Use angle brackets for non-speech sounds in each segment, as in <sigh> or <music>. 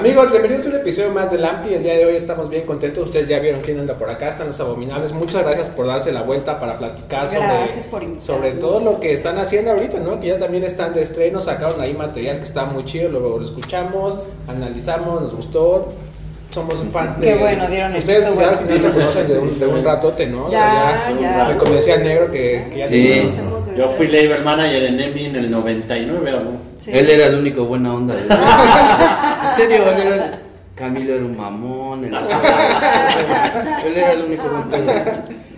Amigos, bienvenidos a un episodio más del Ampli. El día de hoy estamos bien contentos. Ustedes ya vieron quién anda por acá, están los abominables. Muchas gracias por darse la vuelta para platicar Gracias sobre, sobre todo lo que están haciendo ahorita, ¿no? Que ya también están de estreno, sacaron ahí material que está muy chido, luego lo escuchamos, analizamos, nos gustó. Somos fans de. Qué bueno, dieron el Ustedes ya al bueno. final se conocen de un, de un ratote, ¿no? O Ya, sea, ya. Me convencía al negro que, que ya Sí. desde- Yo fui label manager en EMI en el 99, ¿o no? Sí. Él era el único buena onda. de- <laughs> <laughs> <laughs> serio, <laughs> él era el- Camilo era un mamón. Él, <laughs> él era el único buen pedo.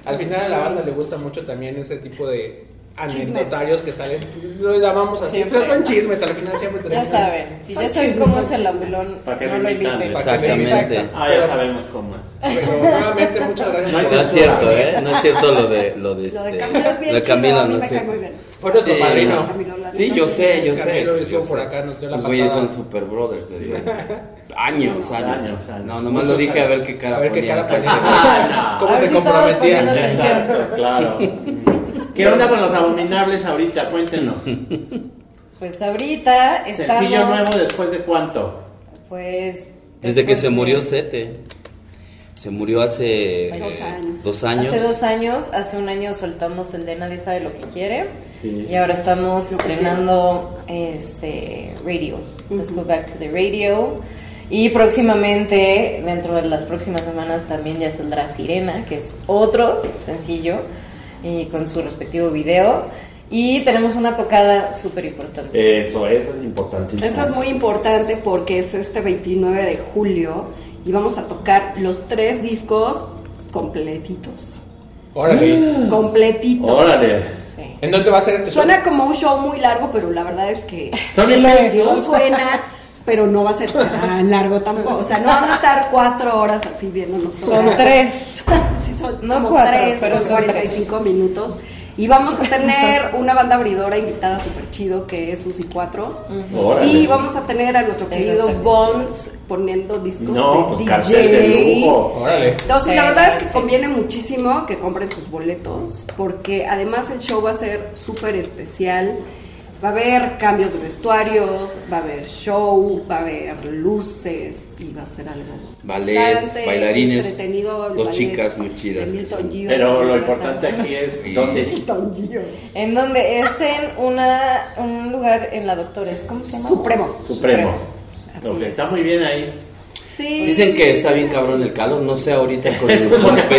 Al final a la banda le gusta mucho también ese tipo de anecdotarios que salen, lo llamamos así, Siempre. pero son chismes, al final siempre Ya tenemos- saben, si ya saben cómo es el abulón, ¿Para qué no lo inviten. Exactamente. Ah, ya sabemos cómo es. Pero nuevamente muchas gracias No por No es cierto, ¿eh? No es cierto lo de lo de, Lo de este- Camilo es bien lo de chido, Camilo a mí no me cae muy bien. Fue nuestro Sí, padrino. no. Sí, yo sé, yo sé. Camilo yo estuvo sé. por acá, nos dio la Esos güeyes son super brothers desde años, años. Años, años. No, nomás lo dije a ver qué cara A ver qué cara <laughs> ponía. Ah, ¿Cómo A ver se si estabas comprometía? poniendo atención. Exacto, claro. <laughs> ¿Qué onda con los abominables ahorita? Cuéntenos. <laughs> Pues ahorita estamos, Sencillo nuevo después de cuánto? pues... Desde que se murió Sete. Se murió hace Dos años. dos años. Hace dos años, hace un año soltamos el de Nadie sabe lo que quiere Sí. y ahora estamos estrenando este radio. Let's go back to the radio. Y próximamente, dentro de las próximas semanas, también ya saldrá Sirena, que es otro sencillo y con su respectivo video. Y tenemos una tocada súper importante. Eso, eso es importantísimo. Esto es muy importante porque es este 29 de julio y vamos a tocar los tres discos completitos. Órale. Completitos. Órale. Sí. ¿En dónde va a ser este show? Suena como un show muy largo, pero la verdad es que es, no suena, pero no va a ser <laughs> tan largo tampoco. O sea, no vamos a estar cuatro horas así viéndonos tocar. Son tres. <laughs> sí, son No como cuatro, tres, pero son 45 minutos. Y vamos a tener una banda abridora invitada súper chido que es Susi 4. Órale. Y vamos a tener a nuestro querido Bones poniendo discos No, de pues DJ. de lujo. Órale. Entonces, Sí, la verdad es que sí. conviene muchísimo que compren sus boletos, porque además el show va a ser súper especial. Va a haber cambios de vestuarios, va a haber show, va a haber luces y va a ser algo Ballet, bastante bailarines, entretenido. Dos ballet chicas muy chidas. Gio, Pero lo importante estar- aquí es Sí. dónde. Gio. En donde es en una, un lugar en la Doctores, ¿cómo se llama? Supremo. Supremo. Así Ok, es. está muy bien ahí. Sí. Dicen que está bien cabrón el calor, no sé ahorita con, con- con, con lo que,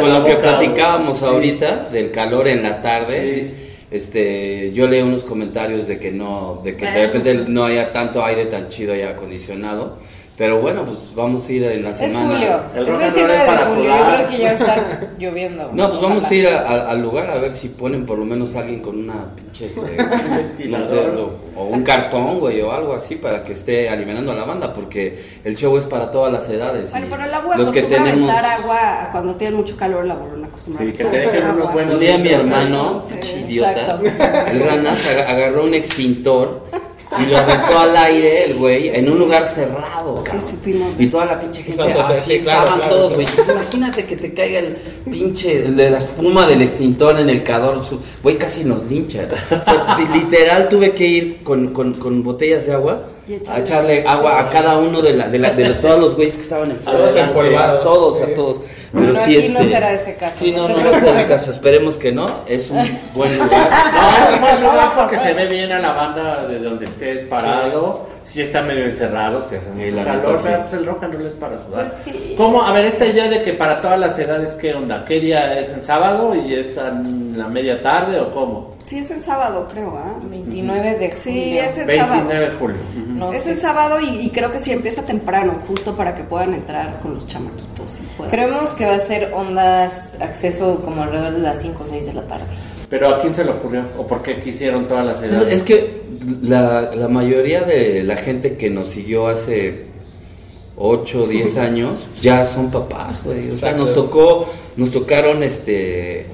con la lo que platicábamos ahorita del calor en la tarde. Sí. Este, yo leí unos comentarios de que no, de que de repente no haya tanto aire tan chido y acondicionado. Pero bueno, pues vamos a ir en la Es semana. julio, El es and roll 29 es de para julio, sudar. yo creo que ya va a estar <laughs> lloviendo. No, pues vamos Ojalá. a ir a- a- al lugar a ver si ponen por lo menos alguien con una pinche, este, <laughs> no sé, o, o un cartón, güey, o algo así para que esté aliviando a la banda, porque el show es para todas las edades. Bueno, y pero el agua los que tenemos... agua cuando tienen mucho calor, la bolona acostumbra Sí, a que te aventar dejen unos agua. buenos Un día mi hermano, pinche idiota, exacto. el ranas aga- agarró un extintor y lo aventó al aire el güey en un lugar cerrado, Sí, cabrón. sí, fuimos. Y toda la pinche gente así sí, claro, estaban claro, todos, claro. güey. Pues imagínate que te caiga el pinche de la espuma del extintor en el cador, güey, casi nos lincha. O sea, li- <laughs> literal tuve que ir con, con, con botellas de agua a echarle- echarle agua a cada uno de, la, de, la, de todos los güeyes que estaban en Todos empolvados. Todos, Sí. a todos. Bueno, Pero sí, aquí no este, será ese caso, Sí, no no, no, será ese caso. Esperemos que no. Es un <laughs> buen lugar. No, es un buen lugar porque se ve bien a la banda de donde estés parado. Sí está medio encerrado, que hace Sí, mucho la calor, sí. pero pues el rock and roll es para sudar. Pues sí. ¿Cómo? A ver, esta idea de que para todas las edades, ¿qué onda? ¿Qué día es en sábado y es en la media tarde o cómo? Sí, es en sábado, creo, ¿ah? 29 de julio. Sí, es el 29 sábado. de julio. Ujú. No es sé. el sábado y, y creo que sí empieza temprano, justo para que puedan entrar con los chamaquitos. Y Creemos que va a ser ondas acceso como alrededor de las 5 o 6 de la tarde. ¿Pero a quién se le ocurrió? ¿O por qué quisieron todas las Es, edades? es que la, la mayoría de la gente que nos siguió hace 8 o 10 años ya son papás, güey. O sea, nos tocó, nos tocaron este.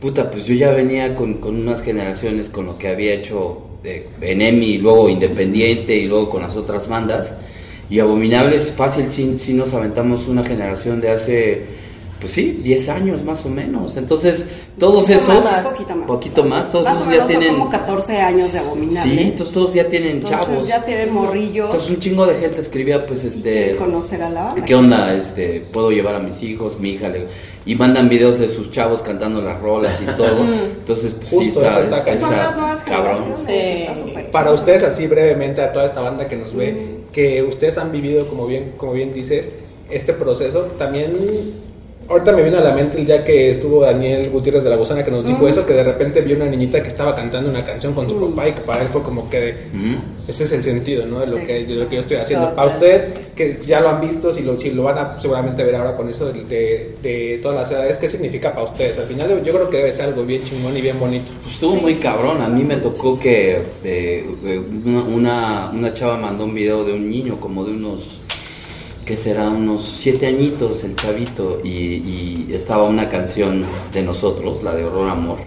Puta, pues yo ya venía con, con unas generaciones con lo que había hecho eh, en EMI, y luego Independiente y luego con las otras bandas. Y Abominables, fácil, sí, sí nos aventamos una generación de hace pues sí, 10 años más o menos. Entonces, todos Poquito esos, más, poquito más. poquito más, todos Más o esos ya menos tienen, como 14 años de abominable. sí, entonces todos ya tienen Entonces chavos. ya tienen morrillos. Entonces un chingo de gente escribía, pues, este, conocer a la banda. ¿qué onda? Este, puedo llevar a mis hijos, mi hija, le- y mandan videos de sus chavos cantando las rolas y todo. Entonces, pues sí Justo, está, eso está está- Son las nuevas cabrón. generaciones. Sí. Está Para ustedes, así brevemente, a toda esta banda que nos ve, que ustedes han vivido, como bien, como bien dices, este proceso, también. Ahorita me vino a la mente el día que estuvo Daniel Gutiérrez de la Gusana que nos dijo eso, que de repente vio una niñita que estaba cantando una canción con su papá y que para él fue como que de- Ujú. ese es el sentido, ¿no? De lo que, de lo que yo estoy haciendo. Total. Para ustedes, que ya lo han visto, si lo, si lo van a seguramente ver ahora con eso de, de, de todas las edades, ¿qué significa para ustedes? Al final yo creo que debe ser algo bien chingón y bien bonito. Pues estuvo muy cabrón. A mí me tocó que eh, eh, una, una chava mandó un video de un niño como de unos, ¿qué será? Unos siete añitos el chavito y, y estaba una canción de nosotros, la de Horror Amor.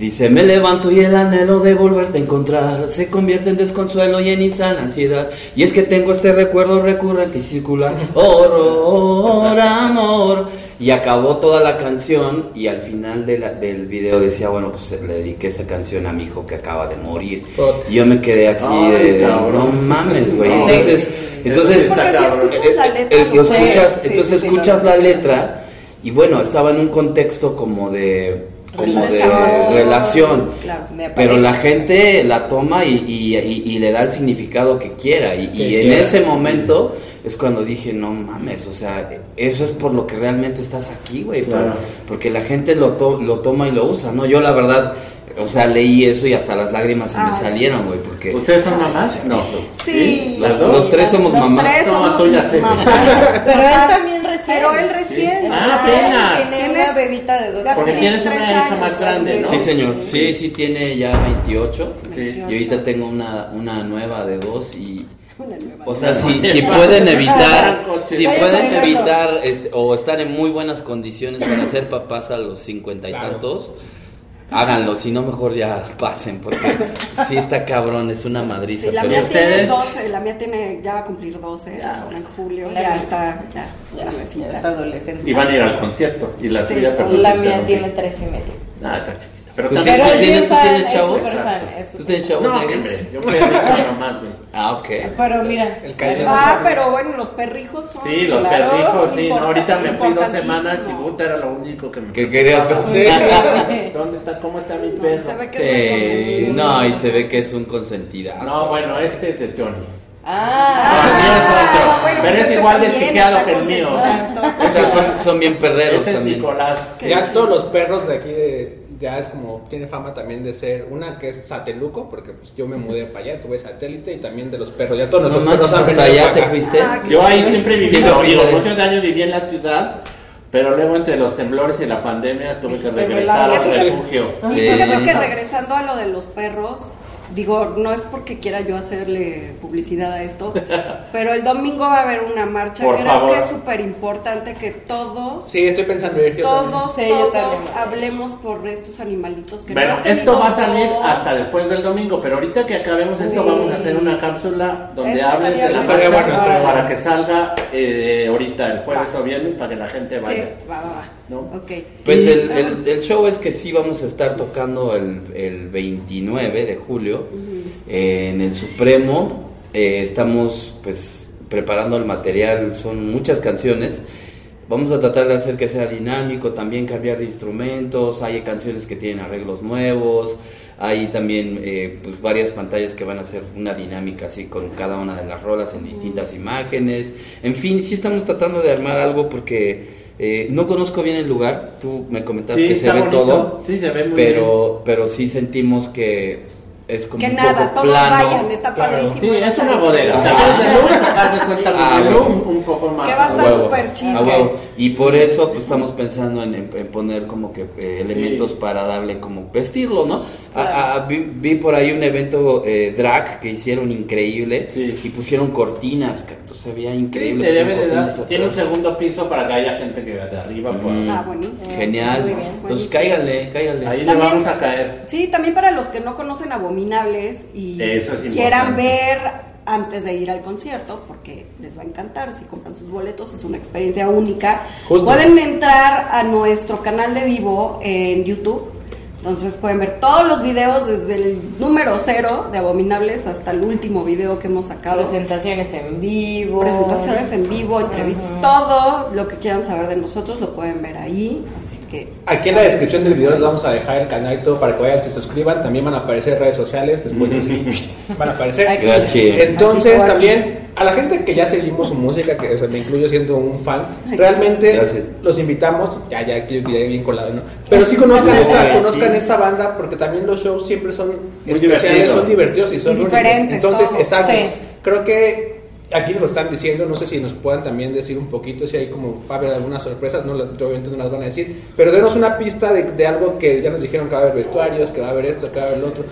Dice, me levanto y el anhelo de volverte a encontrar se convierte en desconsuelo y en insana ansiedad. Y es que tengo este recuerdo recurrente y circular, horror, amor. Y acabó toda la canción y al final de la- del video decía, bueno, pues le dediqué esta canción a mi hijo que acaba de morir. Y yo me quedé así Ay, de, cabrón. no mames, güey. Sí. Entonces, entonces Porque si cabrón. escuchas la eh, letra, eh, lo lo Sí, escuchas, sí, entonces sí, sí, escuchas la letra y bueno, estaba en un contexto como de como de Relación. relación. Claro. Pero la gente la toma y, y- y- y le da el significado que quiera. Y, en quiera. ese momento es cuando dije, no mames, o sea, eso es por lo que realmente estás aquí, güey. Claro. Porque la gente lo, to- lo toma y lo usa, ¿no? Yo la verdad, o sea, leí eso y hasta las lágrimas se me salieron, güey. Porque... ¿Ustedes son mamás? No. Sí, ¿Las sí, dos? Los tres somos los mamás. tres No, somos tú ya sé. mamás. <laughs> Pero él también recién. Pero él recién. Ah. Tiene Tiene- una bebita de dos Ya Porque años. tienes una hija años, más grande, ¿no? Sí, señor. Sí, sí, tiene ya 28. Sí. Y ahorita tengo una, una nueva de dos y... Una nueva. O sea, si, si pueden evitar, <laughs> si pueden evitar este, o estar en muy buenas condiciones para ser papás a los cincuenta y Claro. tantos, háganlo. Si no, mejor ya pasen, porque sí está cabrón, es una madriza. Sí, la pero mía tiene ustedes- 12, la mía tiene, ya va a cumplir 12 Ya, ahora en julio, ya está, ya, Ya, nuevecita. ya es adolescente. Y van a ir al concierto. Y la Sí, tuya, perdón. La mía tiene tres y medio. Ah, está chiquita. Pero ¿Tú también. Pero ¿Tú es tienes- tú tienes es chavos? es ¿Tú tienes chavos No, negros? yo pedí nomás, güey. Ah, ok. Pero mira. El. Ah, pero bueno, los perrijos son... Sí, los Claro, perrijos, sí. No, ahorita me fui dos semanas y puta era lo único que me. ¿Qué querías pensar? <laughs> ¿Dónde está? ¿Cómo está mi No, perro? se ve que es un no, y se ve que es un consentidazo. No, bueno, este es de Johnny. Ah, el mío es otro. Ah, bueno, Pero pues es este igual de chiqueado que el mío. O sea, son, son bien perreros Ese es también. Nicolás. Ya todos los perros de aquí de, ya es como, tiene fama también de ser, una que es Sateluco, porque pues yo me mudé para allá, estuve satélite y también de los perros, ya todos No manches, perros hasta allá te fuiste. Ah, Yo ahí siempre viví, Siempre no, digo, muchos años viví en la ciudad, pero luego entre los temblores y la pandemia tuve que regresar al refugio. Y Sí. fíjate que regresando a lo de los perros, digo, no es porque quiera yo hacerle publicidad a esto, <laughs> pero el domingo va a haber una marcha, Por creo favor. que es súper importante que todos, Sí, estoy pensando ir yo también. todos, Sí, yo todos también. hablemos por estos animalitos que Bueno, no esto va a salir hasta después del domingo, pero ahorita que acabemos esto Sí. vamos a hacer una cápsula donde Eso estaría de la marcha bueno, para bueno. que salga eh, ahorita el jueves Va. o viernes para que la gente Sí, vaya. va, va, va. ¿No? Pues el, el- el show es que sí vamos a estar tocando el, el 29 de julio eh, en el Supremo. Eh, estamos pues preparando el material, son muchas canciones. Vamos a tratar de hacer que sea dinámico, también cambiar de instrumentos. Hay canciones que tienen arreglos nuevos. Hay también eh, pues varias pantallas que van a hacer una dinámica así con cada una de las rolas en distintas imágenes. En fin, sí estamos tratando de armar algo porque eh, no conozco bien el lugar. Tú me comentaste Sí, que se ve bonito. todo. Sí, se ve muy pero, pero sí sentimos que es como que un nada, poco todos plano. vayan, está Claro. padrísimo. Sí, es una bodega. También es de luz, haz de cuenta Ah, de bueno. luz, un poco más. Que va a estar súper chido. Y por eso pues estamos pensando en, en- en poner como que eh, elementos Sí. para darle como vestirlo, ¿no? A- Claro. a- a- vi, vi por ahí un evento eh, drag que hicieron increíble Sí. y pusieron cortinas, que entonces se veía Sí, increíble. te debe pusieron de dar- cortinas tiene un segundo piso para que haya gente que vea de arriba. por- Mm. Ah, buenísimo. Genial. Muy bien. Entonces cáiganle, cáiganle. Ahí le vamos a caer. Sí, también para los que no conocen Abominables y Eso es quieran ver antes de ir al concierto, porque les va a encantar si compran sus boletos, es una experiencia única. Justo. Pueden entrar a nuestro canal de vivo en YouTube. Entonces pueden ver todos los videos desde el número cero de Abominables hasta el último video que hemos sacado. Presentaciones en vivo. Presentaciones en vivo, entrevistas, todo lo que quieran saber de nosotros lo pueden ver ahí. Así que Aquí en la descripción del video les vamos a dejar el canal y todo para que vayan, se suscriban. También van a aparecer redes sociales, después de van a aparecer. Aquí. Entonces Aquí. también a la gente que ya seguimos su música, que o sea, me incluyo siendo un fan, realmente Gracias. los invitamos, ya ya aquí diré bien colado, ¿no? Pero sí conozcan No, esta, sí. conozcan esta banda porque también los shows siempre son especiales, divertidos. son divertidos y son Y únicos. diferentes, Entonces, todo. exacto. Sí. Creo que aquí nos lo están diciendo, no sé si nos puedan también decir un poquito si hay como va a haber algunas sorpresas, no, obviamente no las van a decir, pero denos una pista de, de algo que ya nos dijeron que va a haber vestuarios, que va a haber esto, que va a haber lo otro.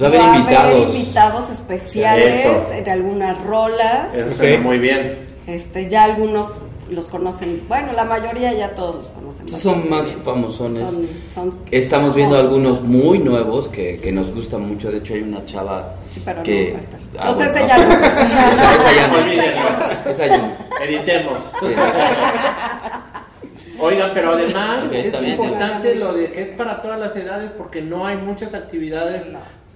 Va a haber invitados. invitados especiales Eso. en algunas rolas. Eso muy bien. Este, ya algunos los conocen, bueno, la mayoría ya todos los conocen. Son más bien. famosones. Son- son Estamos viendo algunos muy nuevos que, que nos gustan mucho. De hecho, hay una chava Sí, pero que. no va a estar. Ah, Entonces bueno, ella <laughs> no. Esa, ya no. Esa ya no. Editemos. Sí. <laughs> Oigan, pero además Sí, es importante lo de que es para todas las edades porque no hay muchas actividades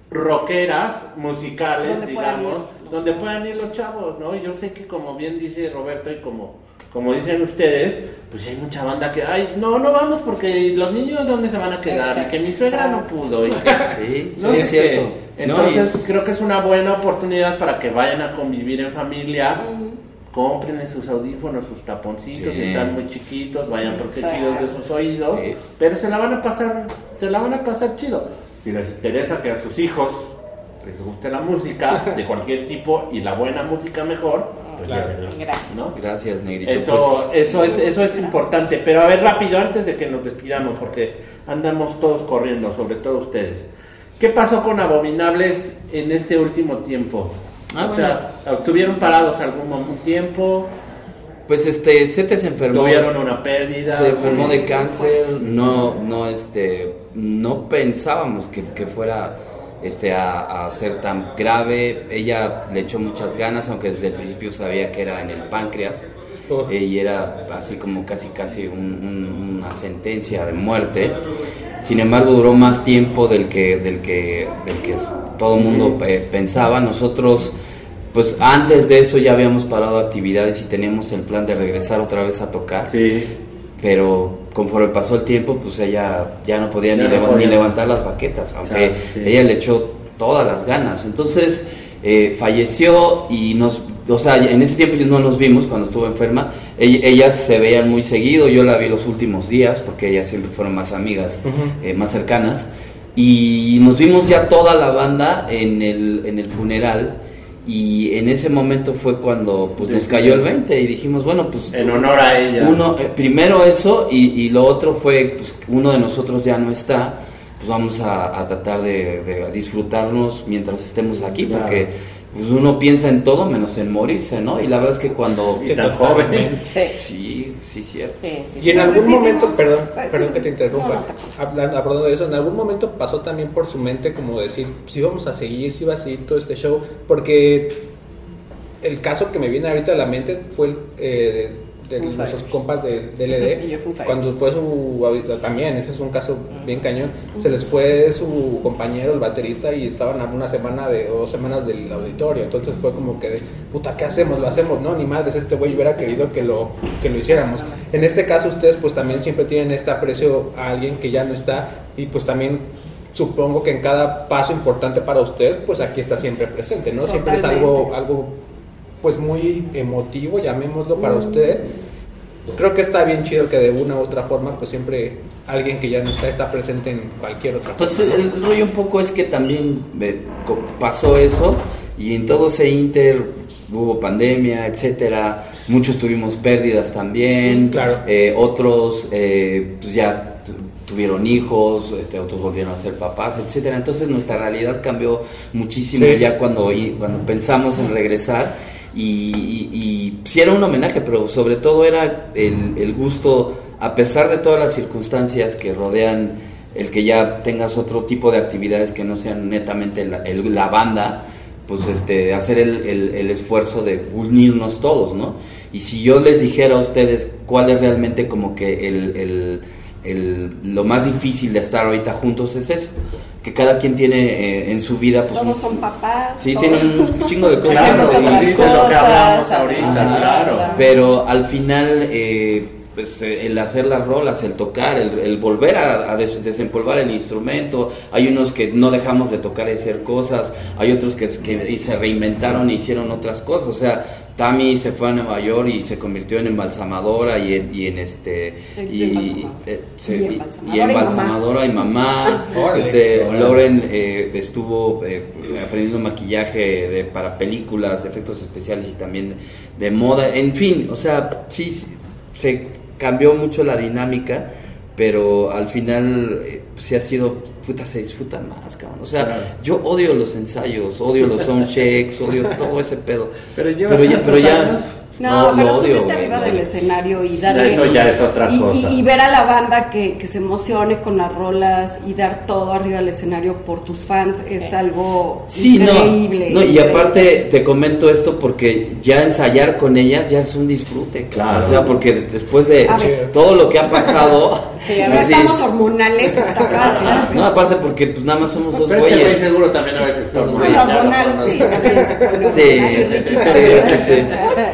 rockeras, musicales, Donde puedan digamos, ir. donde puedan ir los chavos, ¿no? Y yo sé que como bien dice Roberto y como, como dicen ustedes, pues hay mucha banda que, ay, no, no vamos porque los niños dónde se van a quedar y que mi suegra no pudo. Y que, <laughs> Sí, no sí, es cierto. qué. Entonces es- creo que es una buena oportunidad para que vayan a convivir en familia. Compren sus audífonos, sus taponcitos, Sí. si están muy chiquitos, vayan protegidos Exacto. de sus oídos, Sí. pero se la van a pasar, se la van a pasar chido. Si les interesa que a sus hijos les guste la música de cualquier tipo y la buena música mejor, pues Claro. llévenlos, Gracias. ¿no? Gracias, Negrito. Eso, Pues, eso es, eso es importante. Pero a ver, rápido, antes de que nos despidamos, porque andamos todos corriendo, sobre todo ustedes. ¿Qué pasó con Abominables en este último tiempo? Ah, o sea, ¿estuvieron parados algún un tiempo? pues este, Sete se enfermó. ¿Tuvieron una pérdida? Se enfermó de cáncer, no, no, este, no pensábamos que, que fuera este, a, a ser tan grave. Ella le echó muchas ganas, aunque desde el principio sabía que era en el páncreas. Oh. eh, y era así como casi casi un- un- una sentencia de muerte. Sin embargo, duró más tiempo del que, del que, del que todo el mundo eh, pensaba. Nosotros, pues antes de eso ya habíamos parado actividades y teníamos el plan de regresar otra vez a tocar Sí. pero conforme pasó el tiempo, pues ella ya no podía, Ya ni, no leva- podía. ni levantar las baquetas, aunque Claro, sí. ella le echó todas las ganas. Entonces eh, falleció y nos, o sea, en ese tiempo no nos vimos cuando estuvo enferma. Ell- ellas se veían muy seguido, yo la vi los últimos días porque ellas siempre fueron más amigas, eh, más cercanas. Y nos vimos ya toda la banda en el, en el funeral. Y en ese momento fue cuando pues, Sí, nos cayó el 20 y dijimos, bueno, pues En honor a ella. uno, eh, primero eso y, y lo otro fue, pues uno de nosotros ya no está, pues vamos a, a tratar de, de disfrutarnos mientras estemos aquí, Claro. porque pues, uno piensa en todo menos en morirse, ¿no? Y la verdad es que cuando... Tan joven. Sí. Sí, sí, cierto. Sí, sí, Y en sí. algún momento, perdón, perdón sí. que te interrumpa, hablando de eso, en algún momento pasó también por su mente como decir, si vamos a seguir, si va a seguir todo este show, porque el caso que me viene ahorita a la mente fue el, eh, de, de Foo nuestros compas de <laughs> DLD, Y yo Foo Fighters. cuando fue su, también, ese es un caso bien cañón, se les fue su compañero, el baterista, y estaban a una semana de, o dos semanas del auditorio, entonces fue como que, de, puta, ¿qué hacemos? ¿Lo hacemos? No, ni madres, este güey hubiera querido que lo, que lo hiciéramos. En este caso ustedes pues también siempre tienen este aprecio a alguien que ya no está, y pues también supongo que en cada paso importante para ustedes, pues aquí está siempre presente, ¿no? Siempre es algo, Totalmente. algo pues muy emotivo, llamémoslo para Mm. ustedes. Creo que está bien chido que de una u otra forma, pues siempre alguien que ya no está está presente en cualquier otra Pues forma. el, el rollo un poco es que también pasó eso y en todo ese inter hubo pandemia, etcétera, muchos tuvimos pérdidas también, Claro. eh, otros eh, pues ya tu- tuvieron hijos, este, otros volvieron a ser papás, etcétera. Entonces nuestra realidad cambió muchísimo Sí. ya cuando, cuando pensamos en regresar y, y, sí era un homenaje, pero sobre todo era el, el gusto, a pesar de todas las circunstancias que rodean el que ya tengas otro tipo de actividades que no sean netamente la, la banda, pues este, hacer el, el- esfuerzo de unirnos todos, ¿no? Y si yo les dijera a ustedes cuál es realmente como que el- el- lo más difícil de estar ahorita juntos es eso, que cada quien tiene eh, en su vida pues Todos un- son papás. Sí, todos- tienen un chingo de cosas. Hacemos Sí, otras sí, de lo que cosas. hablamos ahorita, ajá, claro. Pero al final, eh, pues el hacer las rolas, el tocar, el, el volver a, a des- desempolvar el instrumento, hay unos que no dejamos de tocar y hacer cosas, hay otros que, que se reinventaron e hicieron otras cosas, o sea, Tami se fue a Nueva York y se convirtió en embalsamadora y en, y en este Es y, embalsamadora. eh, se- Y y- embalsamadora y y mamá. <laughs> este. Lauren eh, estuvo eh, aprendiendo maquillaje de, para películas, de efectos especiales y también de, de moda, en fin, o sea, sí se cambió mucho la dinámica, pero al final eh, sí ha sido, puta, se disfruta más, cabrón. O sea, Claro. yo odio los ensayos, odio los <laughs> soundchecks, odio todo ese pedo. Pero pero ya, pero ya, No, lo pero subirte arriba no. del escenario y darle. eso ya es otra y, cosa. y ver a la banda que, que se emocione con las rolas y dar todo arriba del escenario por tus fans es algo Sí, no, increíble. no, y increíble. aparte te comento esto porque ya ensayar con ellas ya es un disfrute, Claro. O sea, porque después de todo lo que ha pasado, <laughs> Sí, a Ya pues sí. estamos hormonales, padre. No, aparte porque pues nada más somos dos Pero este güey güeyes. seguro también a veces hormonal, sí, Sí, hormonal sí, sí.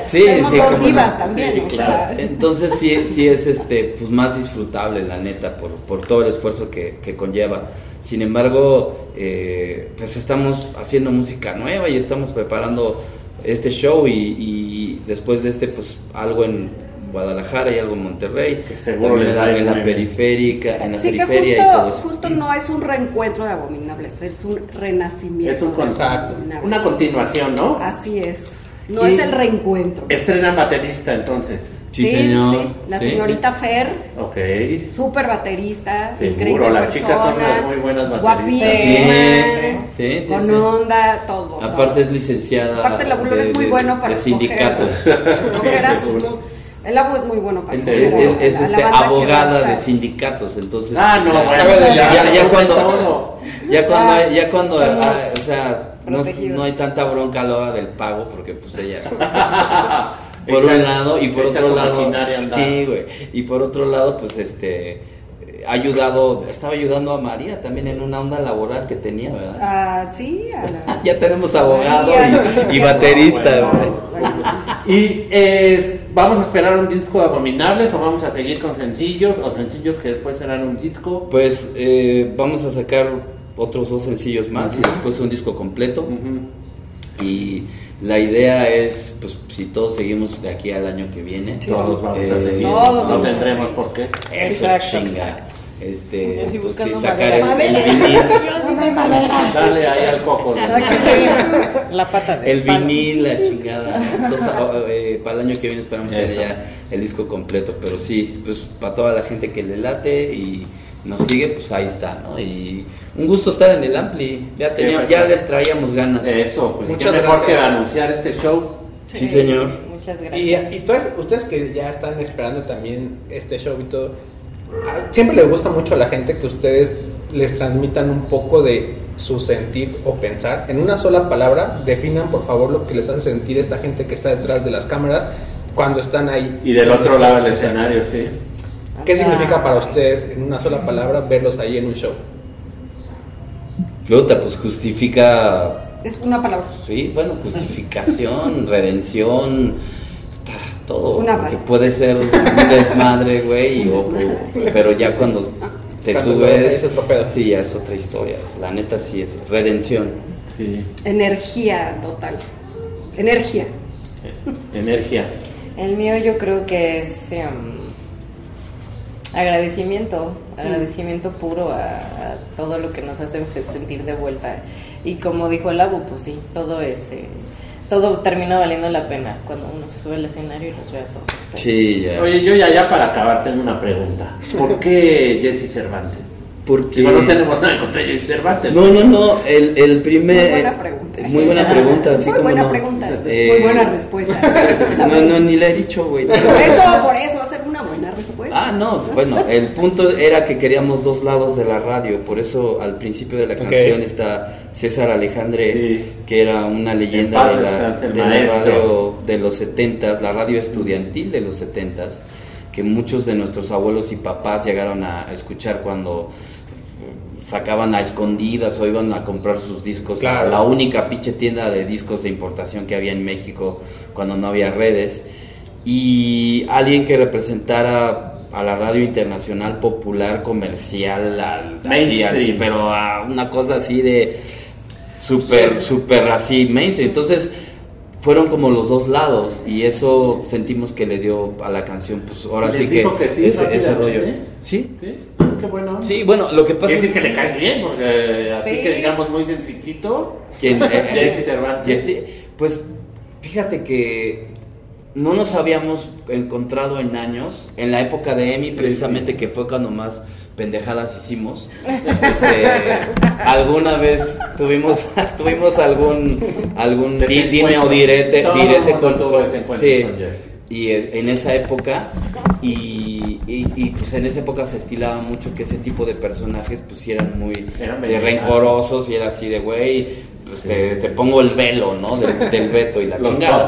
Sí, Tenemos sí, dos no. también, Sí, o claro. sea. Entonces sí, sí es este pues más disfrutable la neta por, por todo el esfuerzo que, que conlleva. Sin embargo, eh, pues estamos haciendo música nueva y estamos preparando este show y, y después de este pues algo en Guadalajara y algo en Monterrey, también en la, en periférica, en la Sí, que y justo, todo eso. justo no es un reencuentro de abominables, es un renacimiento. Es un con- de Exacto. Abominables. una continuación, ¿no? Así es. No Y- es el reencuentro. Estrenan baterista entonces. Sí, señor. sí. La Sí, señorita Fer, Ok. súper baterista, Seguro, increíble las chicas son unas muy buenas bateristas. Sí, sí, sí, con sí. onda, todo. Aparte todo. es licenciada Aparte el abuelo es muy bueno para de sindicatos. escoger a sus el abu es muy bueno para Es, a- es- es, este, abogada de sindicatos, entonces Ah, no, ya, bueno, ya, ya, ya cuando todo. ya cuando Ya, ya cuando estamos ah, o sea no, no hay tanta bronca a la hora del pago porque pues ella <laughs> <laughs> por Echa- un lado y por otro lado sí güey y por otro lado pues este ha ayudado estaba ayudando a María también en una onda laboral que tenía verdad Ah, sí, a la- <laughs> ya tenemos abogado María, y, sí, y ya. baterista No, güey. Bueno, Y eh, vamos a esperar un disco de Abominables o vamos a seguir con sencillos o sencillos que después serán un disco. Pues eh, vamos a sacar otros dos sencillos más y Ujú. después un disco completo. Ujú. Y la idea es, pues, si todos seguimos de aquí al año que viene, Todos vamos a eh, seguir. Todos no tendremos por qué. eso Exacto, chinga. exacto. Este, Yo sí pues, sí, sacar el, el vinil, <laughs> sí. Dale ahí al coco. La pata de el palo. vinil, la chingada. Entonces, <laughs> oh, eh, para el año que viene esperamos tener ya el disco completo. Pero sí, pues para toda la gente que le late y nos sigue, pues ahí está, ¿no? Y un gusto estar en el Ampli. Ya, teníamos, ya les traíamos ganas. Eso, pues qué mejor gracias. que anunciar este show. Sí, señor. Muchas Y, gracias. y todas- ustedes que ya están esperando también este show y todo, siempre les gusta mucho a la gente que ustedes les transmitan un poco de su sentir o pensar. En una sola palabra, definan por favor lo que les hace sentir esta gente que está detrás de las cámaras cuando están ahí. Y del otro lado del escenario, sí. ¿Qué significa para ustedes, en una sola palabra, verlos ahí en un show? Puta, pues justifica, es una palabra. sí, bueno, justificación, <laughs> redención, todo. Una porque vara. puede ser un desmadre, güey, o- o- pero ya cuando te Cuando subes, es otro pedo. sí, ya es otra historia. La neta sí es redención. Sí. Energía total. Energía. Energía. El mío yo creo que es em, agradecimiento, agradecimiento puro a, a todo lo que nos hacen sentir de vuelta. Y como dijo el Abu, pues sí, todo es, eh, todo termina valiendo la pena cuando uno se sube al escenario y los ve a todos ustedes. Sí, ya. Oye, yo ya, ya para acabar tengo una pregunta. ¿Por qué <laughs> Jesse Cervantes? porque Digo, no tenemos nada contra Jesse Cervantes. No, no, no, el, el primer... Muy buena pregunta. Muy buena pregunta, así Muy como buena no. pregunta. Eh, Muy buena respuesta. <laughs> No, no, ni le he dicho, güey. Por eso, por eso va a ser una buena respuesta. Ah, no, bueno, el punto era que queríamos dos lados de la radio, por eso al principio de la canción está César Alejandre, Sí. que era una En leyenda de la, de radio de los setentas, la radio estudiantil de los setentas, que muchos de nuestros abuelos y papás llegaron a escuchar cuando sacaban a escondidas o iban a comprar sus discos Claro. a la única pinche tienda de discos de importación que había en México cuando no había redes y alguien que representara a la radio internacional popular comercial al, así, así, pero a una cosa así de súper súper así mainstream entonces fueron como los dos lados y eso sentimos que le dio a la canción pues ahora ¿Les sí que, que sí, ese, ese rollo sí Sí, qué bueno. sí bueno lo que pasa Quiere es decir que le caes bien, porque a ti Sí. que digamos muy sencillito. ¿Quién? <laughs> Eh, eh, Jesse Cervantes. Jesse, pues fíjate que no nos habíamos encontrado en años, en la época de Emi precisamente, que fue cuando más pendejadas hicimos. Este, <laughs> alguna vez tuvimos <laughs> tuvimos algún algún di- dime o direte, Todo direte con desencuentros sí, con y eh, en esa época y, y- y, pues en esa época se estilaba mucho que ese tipo de personajes pues eran muy Eran de venenosos. rencorosos y era así de güey pues te, te pongo el velo no del, del veto y la <laughs> Los chingada.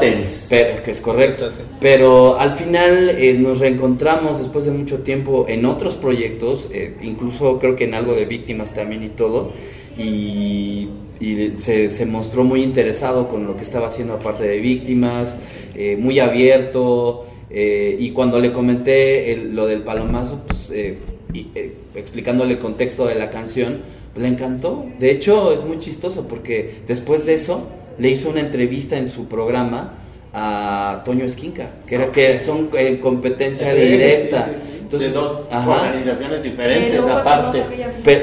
pero que es correcto. Pero al final eh, nos reencontramos después de mucho tiempo en otros proyectos eh, incluso creo que en algo de víctimas también y todo y, y se, se mostró muy interesado con lo que estaba haciendo aparte de víctimas eh, muy abierto eh, y cuando le comenté el- lo del palomazo pues y, explicándole el contexto de la canción le encantó de hecho es muy chistoso porque después de eso le hizo una entrevista en su programa a Toño Esquinca, que era que son en competencia Sí, directa. sí, sí, sí. Entonces, de dos ajá. organizaciones Eh, diferentes, no aparte.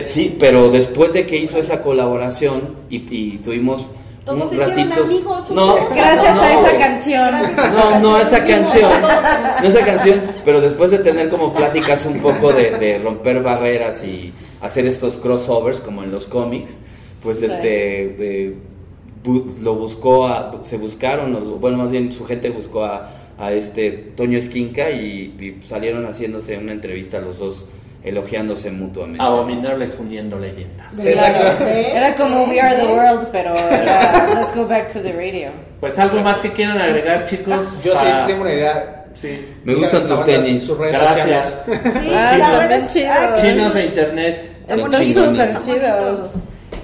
sí, pero después de que hizo esa colaboración y, y tuvimos Todos unos se hicieron ratitos. amigos, no, Gracias no, a esa canción. A No, no esa Vivimos canción, no esa canción, pero después de tener como pláticas un poco de, de romper barreras y hacer estos crossovers como en los cómics, pues Sí. este eh, bu- lo buscó, a, se buscaron, los- bueno más bien su gente buscó a, a este Toño Esquinca y, y salieron haciéndose una entrevista los dos elogiándose mutuamente. Abominables uniendo leyendas. Claro. Era como We Are the World, pero era Let's Go Back to the Radio. Pues algo más que quieran agregar, chicos. Yo para- sí tengo una idea. Sí. Me gustan tus tenis. Sus redes Gracias. sociales. <laughs> Sí, Ah, las redes Chinos de internet. Chingones. están bonitos.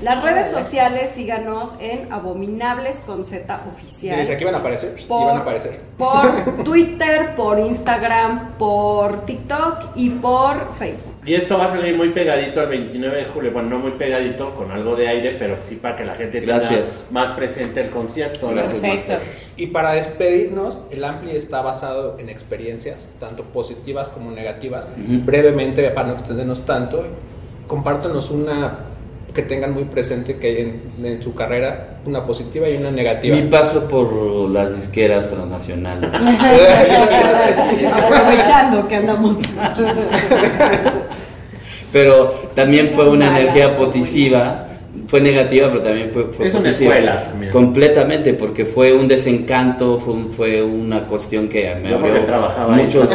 Las redes sociales, síganos en Abominables con Z oficial. Dice, aquí van a aparecer. por, Iban a aparecer. por Twitter, por Instagram, por TikTok y por Facebook. Y esto va a salir muy pegadito el 29 de julio. Bueno, no muy pegadito, con algo de aire, pero sí para que la gente tenga Gracias. más presente el concierto. Gracias. Perfecto. Y para despedirnos, el Ampli está basado en experiencias, tanto positivas como negativas. Brevemente, para no extendernos tanto, compártanos una que tengan muy presente que hay en, en su carrera, una positiva y una negativa. Mi paso por las disqueras transnacionales. <laughs> <laughs> Aprovechando que andamos. <laughs> Pero también fue una energía positiva. Fue negativa, pero también fue, fue Es una positiva. escuela también. Completamente, porque fue un desencanto, fue, un- fue una cuestión que me Yo abrió trabajaba ahí. mucho. <laughs> A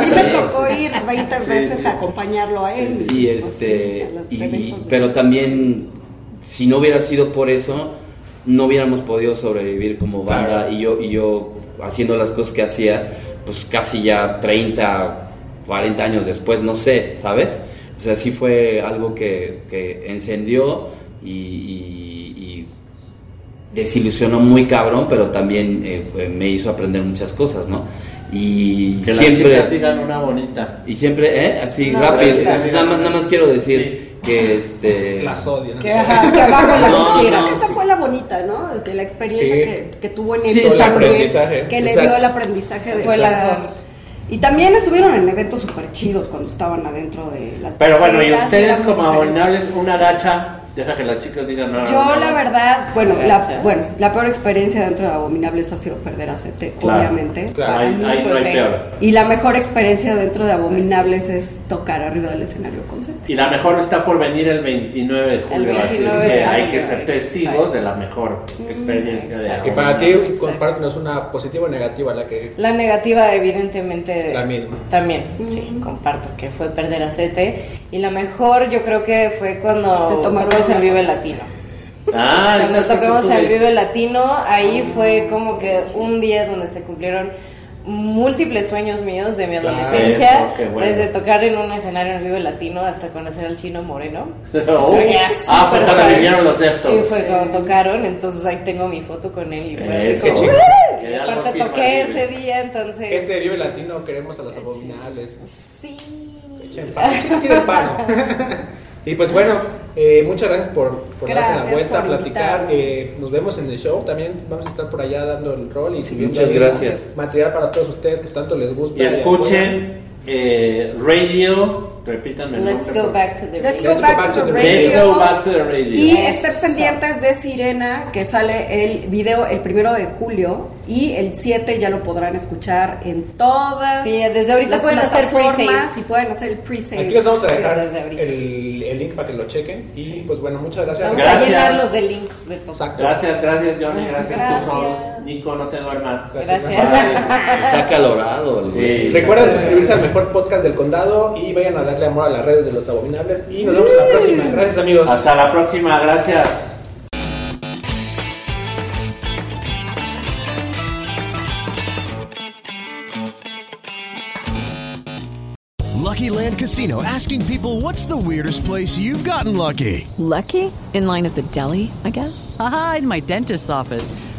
mí me tocó ir 20 Sí, veces sí. a acompañarlo a él. y Pues este sí, a los y- pero también si no hubiera sido por eso no hubiéramos podido sobrevivir como banda Claro. y yo y yo haciendo las cosas que hacía pues casi ya 30 40 años después no sé sabes o sea sí fue algo que, que encendió y, y- y desilusionó muy cabrón pero también eh, me hizo aprender muchas cosas no y Que siempre chicas digan una bonita. y siempre, ¿eh? Así No, rápido. Nada más, nada más quiero decir que este. Las odian. Que, ajá, que abajo <laughs> las No, Creo esquinas. que esa fue la bonita, ¿no? Que la experiencia Sí. que, que tuvo en Sí, también, Aprendizaje. que le Exacto. dio el aprendizaje de Fue las dos. Y también estuvieron en eventos súper chidos cuando estaban adentro de las Pero bueno, y ustedes como abominables, una gacha Deja que las chicas digan no. Yo no, la no. verdad, bueno, la, bueno, la peor experiencia dentro de Abominables ha sido perder a CT, Claro. obviamente. Claro. para Ahí, mí. ahí no pues hay sí. peor. Y la mejor experiencia dentro de Abominables es tocar arriba del escenario con CT. Y la mejor está por venir el 29 de julio. El así es 29 que de hay que ser testigos exacto. de la mejor experiencia de exacto. Y para ti, Abominables. compártenos una positiva o negativa, la que... La negativa, evidentemente. La misma. También, sí, comparto que fue perder a Sete. Y la mejor, yo creo que fue cuando Te una el Vive. Latino. Ah, Cuando tú- el Vive Latino, ahí fue como que un día donde se cumplieron múltiples sueños míos de mi Claro, adolescencia, eso, qué bueno. desde tocar en un escenario en Vive Latino hasta conocer al chino moreno. <laughs> Oh, ah, fue cuando vinieron los Deftones. Y fue cuando tocaron, entonces ahí tengo mi foto con él y fue así qué como, Y aparte toqué ese día, entonces... Gente de Vive Latino, queremos a los abominables. Sí. Echen paro. <laughs> y pues bueno, eh, muchas gracias por, por darse la vuelta a platicar. Eh, nos vemos en el show. También vamos a estar por allá dando el rol y subiendo Muchas gracias. material para todos ustedes que tanto les gusta. Y escuchen eh, radio, repítanme Let's go back to the Let's radio. go back to the Let's radio. go back to the radio. Y estén pendientes de Sirena, que sale el video el primero de julio y el 7 ya lo podrán escuchar en todas. Sí, desde ahorita las pueden hacer pre-save. Y pueden hacer el pre-save. Aquí les vamos a Sí, dejar ahorita. el, el link para que lo chequen. Y pues bueno, muchas gracias. Vamos Gracias. a llenarlos de links de todo. Exacto. Gracias, gracias Johnny, gracias, Gracias. tú. Nico, no te duermas. Gracias. Bye. Está güey. Sí. Recuerden suscribirse al mejor podcast del condado y vayan a darle amor a las redes de los abominables. Y nos vemos la próxima. Gracias amigos. Hasta la próxima, gracias. Lucky Land Casino asking people what's the weirdest place you've gotten lucky? Lucky? In line at the deli, I guess? Aha, in my dentist's office.